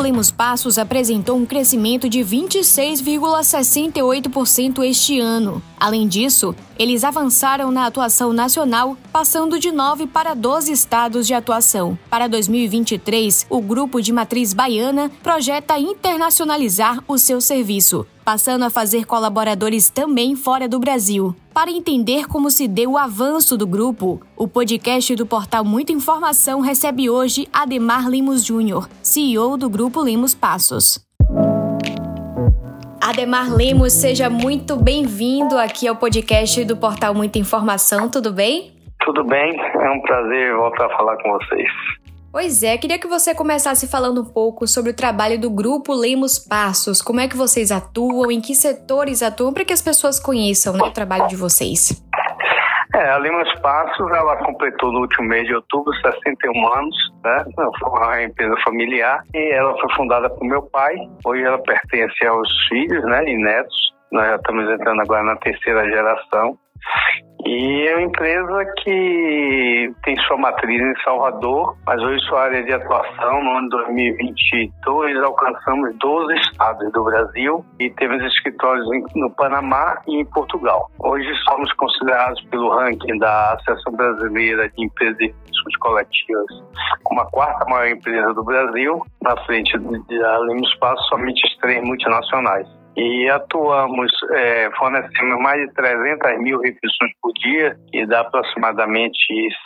Lemos Passos apresentou um crescimento de 26,68% este ano. Além disso, eles avançaram na atuação nacional, passando de 9 para 12 estados de atuação. Para 2023, o grupo de matriz baiana projeta internacionalizar o seu serviço, passando a fazer colaboradores também fora do Brasil. Para entender como se deu o avanço do grupo, o podcast do portal Muita Informação recebe hoje Ademar Limos Júnior, CEO do Grupo Limos Passos. Ademar Lemos, seja muito bem-vindo aqui ao podcast do portal Muita Informação, tudo bem? Tudo bem, é um prazer voltar a falar com vocês. Pois é, queria que você começasse falando um pouco sobre o trabalho do grupo Lemos Passos. Como é que vocês atuam, em que setores atuam, para que as pessoas conheçam né, o trabalho de vocês. É, a Lemos Passos, ela completou no último mês de outubro 61 anos, né? Foi uma empresa familiar e ela foi fundada por meu pai. Hoje ela pertence aos filhos, né, e netos. Nós já estamos entrando agora na terceira geração. E é uma empresa que tem sua matriz em Salvador, mas hoje sua área de atuação, no ano 2022, alcançamos 12 estados do Brasil e temos escritórios no Panamá e em Portugal. Hoje somos considerados pelo ranking da Associação Brasileira de Empresas de Riscos Coletivas como a quarta maior empresa do Brasil, na frente da Lemos Espaço, somente três multinacionais e atuamos, é, fornecemos mais de 300 mil refeições por dia, que dá aproximadamente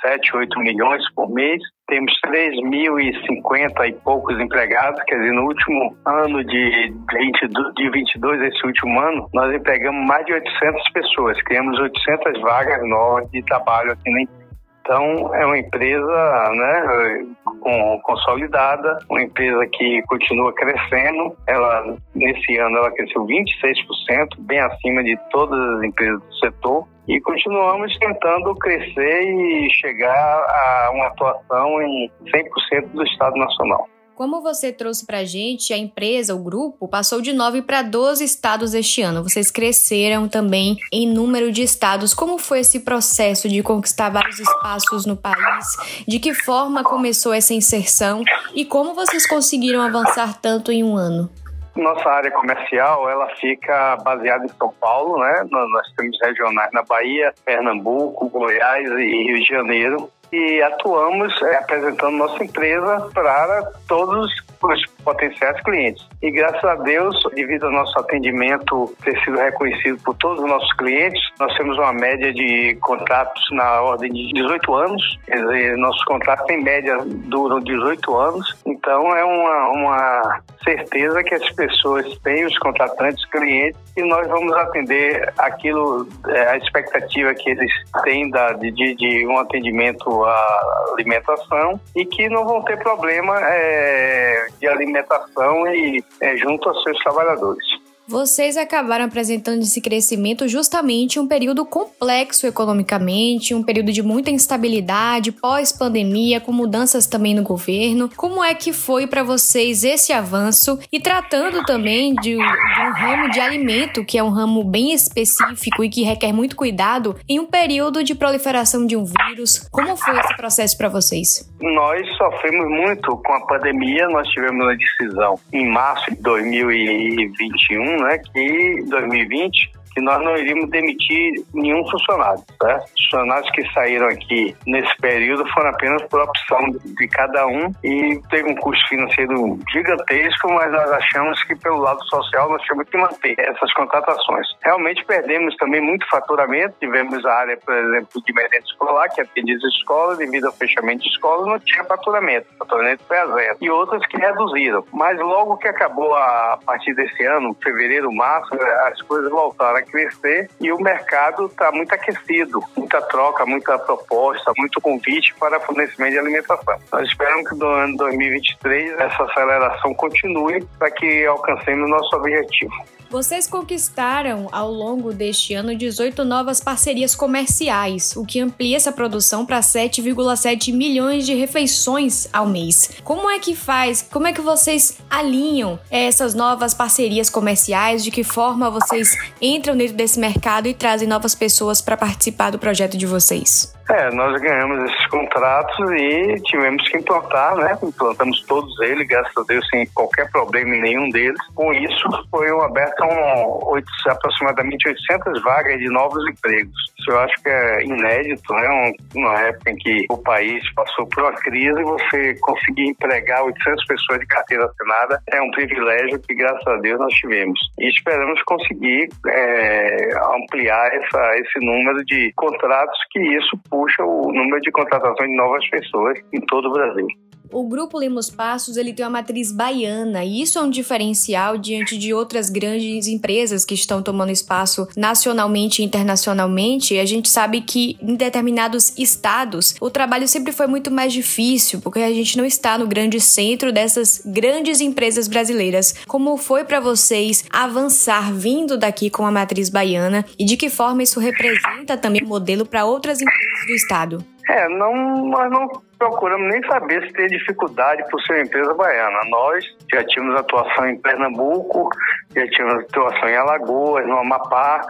7, 8 milhões por mês. Temos 3.050 e poucos empregados, quer dizer, no último ano de, 20, de 22, esse último ano, nós empregamos mais de 800 pessoas, criamos 800 vagas novas de trabalho aqui na empresa. Então, é uma empresa né, com, consolidada, uma empresa que continua crescendo. Ela, nesse ano, ela cresceu 26%, bem acima de todas as empresas do setor. E continuamos tentando crescer e chegar a uma atuação em 100% do Estado Nacional. Como você trouxe para a gente, a empresa, o grupo, passou de 9 para 12 estados este ano. Vocês cresceram também em número de estados. Como foi esse processo de conquistar vários espaços no país? De que forma começou essa inserção? E como vocês conseguiram avançar tanto em um ano? Nossa área comercial, ela fica baseada em São Paulo, né? Nós temos regionais na Bahia, Pernambuco, Goiás e Rio de Janeiro e atuamos é, apresentando nossa empresa para todos os potenciais clientes. E graças a Deus, devido ao nosso atendimento ter sido reconhecido por todos os nossos clientes, nós temos uma média de contratos na ordem de 18 anos. Quer dizer, nossos contratos em média duram 18 anos. Então é uma, uma certeza que as pessoas têm, os contratantes, clientes, e nós vamos atender aquilo, é, a expectativa que eles têm da, de, de um atendimento à alimentação e que não vão ter problema é, de alimentação e é, junto aos seus trabalhadores. Vocês acabaram apresentando esse crescimento justamente em um período complexo economicamente, um período de muita instabilidade, pós-pandemia, com mudanças também no governo. Como é que foi para vocês esse avanço e tratando também de, de, um ramo de alimento, que é um ramo bem específico e que requer muito cuidado, em um período de proliferação de um vírus? Como foi esse processo para vocês? Nós sofremos muito com a pandemia, nós tivemos uma decisão em março de 2021 né, que 2020 que nós não iríamos demitir nenhum funcionário. Tá? Os funcionários que saíram aqui nesse período foram apenas por opção de cada um e teve um custo financeiro gigantesco, mas nós achamos que pelo lado social nós tínhamos que manter essas contratações. Realmente perdemos também muito faturamento, tivemos a área, por exemplo, de merenda escolar, que atendia as escolas, devido ao fechamento de escolas, não tinha faturamento, faturamento foi a zero. E outras que reduziram. Mas logo que acabou a partir desse ano, fevereiro, março, as coisas voltaram crescer e o mercado está muito aquecido, muita troca, muita proposta, muito convite para fornecimento de alimentação. Nós esperamos que no ano 2023 essa aceleração continue para que alcancemos nosso objetivo. Vocês conquistaram ao longo deste ano 18 novas parcerias comerciais, o que amplia essa produção para 7,7 milhões de refeições ao mês. Como é que faz? Como é que vocês alinham essas novas parcerias comerciais? De que forma vocês entram dentro desse mercado e trazem novas pessoas para participar do projeto de vocês? É, nós ganhamos esses contratos e tivemos que implantar, né? Implantamos todos eles, graças a Deus, sem qualquer problema em nenhum deles. Com isso, foi aberto um, 8, aproximadamente 800 vagas de novos empregos. Isso eu acho que é inédito, né? Uma época em que o país passou por uma crise, você conseguir empregar 800 pessoas de carteira assinada é um privilégio que, graças a Deus, nós tivemos. E esperamos conseguir é, ampliar essa, esse número de contratos que isso puxa o número de contratação de novas pessoas em todo o Brasil. O Grupo Lemos Passos ele tem uma matriz baiana e isso é um diferencial diante de outras grandes empresas que estão tomando espaço nacionalmente e internacionalmente. A gente sabe que em determinados estados o trabalho sempre foi muito mais difícil porque a gente não está no grande centro dessas grandes empresas brasileiras. Como foi para vocês avançar vindo daqui com a matriz baiana e de que forma isso representa também modelo para outras empresas do estado? É, não, nós não procuramos nem saber se tem dificuldade por ser uma empresa baiana. Nós já tínhamos atuação em Pernambuco, já tínhamos atuação em Alagoas, no Amapá,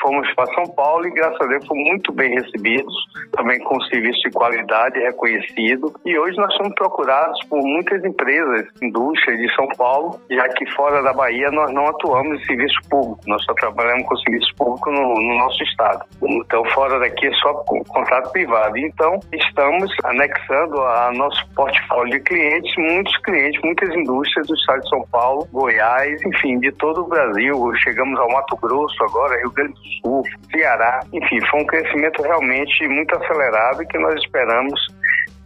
fomos para São Paulo e, graças a Deus, fomos muito bem recebidos, também com serviço de qualidade reconhecido. E hoje nós somos procurados por muitas empresas, indústrias de São Paulo, já que fora da Bahia nós não atuamos em serviço público, nós só trabalhamos com serviço público no, no nosso estado. Então, fora daqui é só contrato privado. Então, estamos anexando a nosso portfólio de clientes, muitos clientes, muitas indústrias do estado de São Paulo, Goiás, enfim, de todo o Brasil. Chegamos ao Mato Grosso agora, Rio Grande do Sul, Ceará. Enfim, foi um crescimento realmente muito acelerado que nós esperamos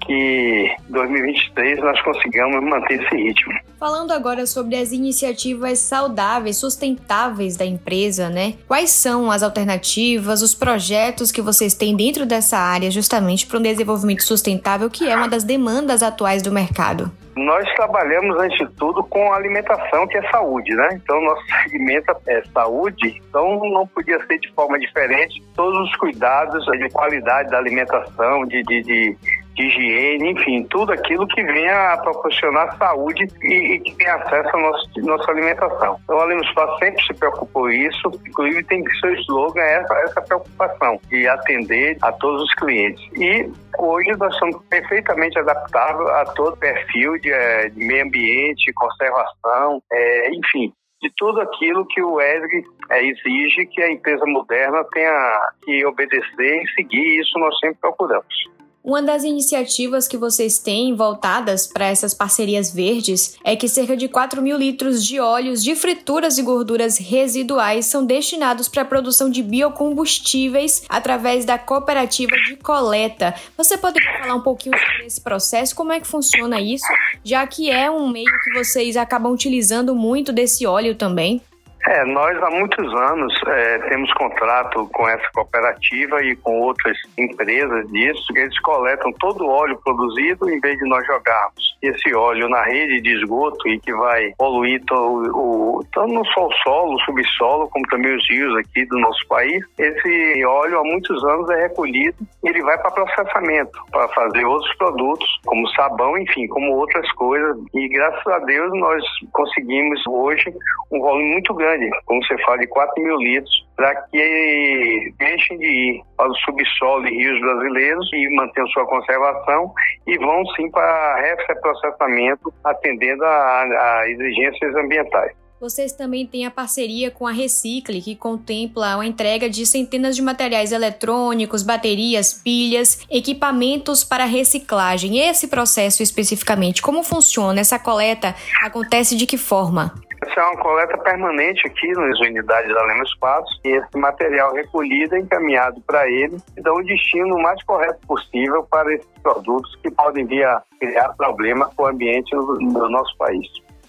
que 2023 nós consigamos manter esse ritmo. Falando agora sobre as iniciativas saudáveis, sustentáveis da empresa, né? Quais são as alternativas, os projetos que vocês têm dentro dessa área justamente para um desenvolvimento sustentável, que é uma das demandas atuais do mercado? Nós trabalhamos, antes de tudo, com alimentação, que é saúde, né? Então, nosso segmento é saúde, então não podia ser de forma diferente. Todos os cuidados de qualidade da alimentação, de, de, de de higiene, enfim, tudo aquilo que venha a proporcionar saúde e, e que tenha acesso à nossa, nossa alimentação. Então, o Alimentos sempre se preocupou isso, inclusive tem que seu slogan é essa, essa preocupação de atender a todos os clientes. E hoje nós somos perfeitamente adaptáveis a todo perfil de, eh, de meio ambiente, conservação, é, enfim, de tudo aquilo que o ESG é, exige que a empresa moderna tenha que obedecer e seguir, isso nós sempre procuramos. Uma das iniciativas que vocês têm voltadas para essas parcerias verdes é que cerca de 4 mil litros de óleos de frituras e gorduras residuais são destinados para a produção de biocombustíveis através da cooperativa de coleta. Você poderia falar um pouquinho sobre esse processo, como é que funciona isso, já que é um meio que vocês acabam utilizando muito desse óleo também? É, nós há muitos anos é, temos contrato com essa cooperativa e com outras empresas disso, que eles coletam todo o óleo produzido em vez de nós jogarmos esse óleo na rede de esgoto e que vai poluir o, tanto não só o solo, o subsolo, como também os rios aqui do nosso país. Esse óleo há muitos anos é recolhido e ele vai para processamento, para fazer outros produtos, como sabão, enfim, como outras coisas. E graças a Deus nós conseguimos hoje um volume muito grande grande, como você fala, de 4 mil litros, para que deixem de ir para o subsolo e rios brasileiros e mantenham sua conservação e vão sim para reprocessamento, atendendo a, a exigências ambientais. Vocês também têm a parceria com a Recicle, que contempla a entrega de centenas de materiais eletrônicos, baterias, pilhas, equipamentos para reciclagem. Esse processo especificamente, como funciona? Essa coleta acontece de que forma? Essa é uma coleta permanente aqui nas unidades da Lema Espaços e esse material recolhido é encaminhado para ele e dá um destino mais correto possível para esses produtos que podem vir a criar problema com o ambiente no, no nosso país.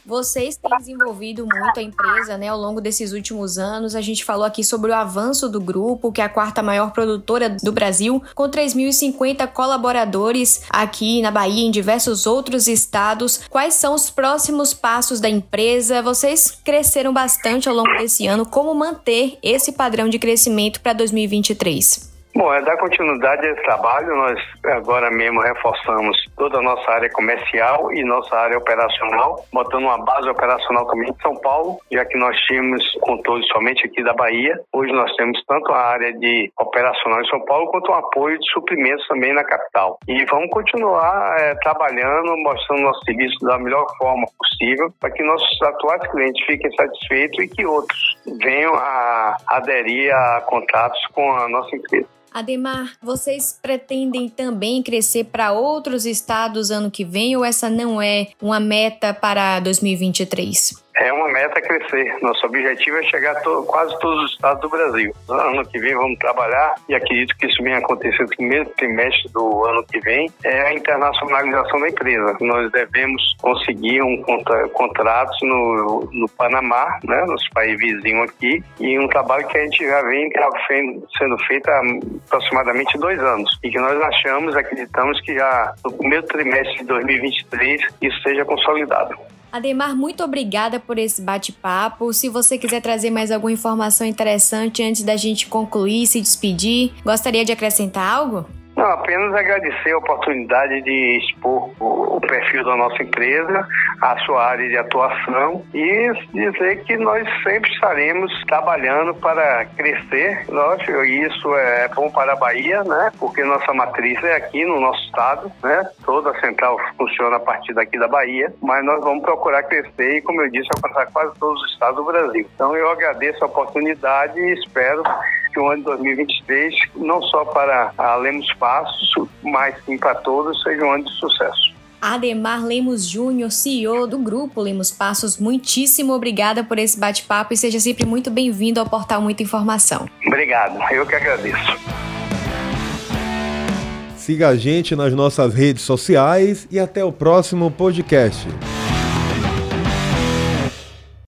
Vocês têm desenvolvido muito a empresa né, ao longo desses últimos anos. A gente falou aqui sobre o avanço do grupo, que é a quarta maior produtora do Brasil, com 3.050 colaboradores aqui na Bahia e em diversos outros estados. Quais são os próximos passos da empresa? Vocês cresceram bastante ao longo desse ano. Como manter esse padrão de crescimento para 2023? Bom, é dar continuidade a esse trabalho. Nós agora mesmo reforçamos toda a nossa área comercial e nossa área operacional, botando uma base operacional também em São Paulo, já que nós tínhamos controle somente aqui da Bahia. Hoje nós temos tanto a área de operacional em São Paulo quanto o apoio de suprimentos também na capital. E vamos continuar é, trabalhando, mostrando nosso serviço da melhor forma possível para que nossos atuais clientes fiquem satisfeitos e que outros venham a aderir a contratos com a nossa empresa. Ademar, vocês pretendem também crescer para outros estados ano que vem ou essa não é uma meta para 2023? É uma meta crescer. Nosso objetivo é chegar a to quase todos os estados do Brasil. Ano que vem vamos trabalhar e acredito que isso venha acontecer no primeiro trimestre do ano que vem. É a internacionalização da empresa. Nós devemos conseguir um contra contratos no, no Panamá, né, nos países vizinhos aqui, e um trabalho que a gente já vem sendo feito há aproximadamente dois anos e que nós achamos, acreditamos que já no primeiro trimestre de 2023 isso seja consolidado. Ademar, muito obrigada por esse bate-papo. Se você quiser trazer mais alguma informação interessante antes da gente concluir e se despedir, gostaria de acrescentar algo? Não, apenas agradecer a oportunidade de expor o perfil da nossa empresa, a sua área de atuação e dizer que nós sempre estaremos trabalhando para crescer. Lógico, isso é bom para a Bahia, né? Porque nossa matriz é aqui no nosso estado, né? Toda a central funciona a partir daqui da Bahia, mas nós vamos procurar crescer e, como eu disse, alcançar quase todos os estados do Brasil. Então eu agradeço a oportunidade e espero que o ano de 2023, não só para a Lemos Passos, mas sim para todos, seja um ano de sucesso. Ademar Lemos Júnior, CEO do grupo Lemos Passos, muitíssimo obrigada por esse bate-papo e seja sempre muito bem-vindo ao Portal Muita Informação. Obrigado, eu que agradeço. Siga a gente nas nossas redes sociais e até o próximo podcast.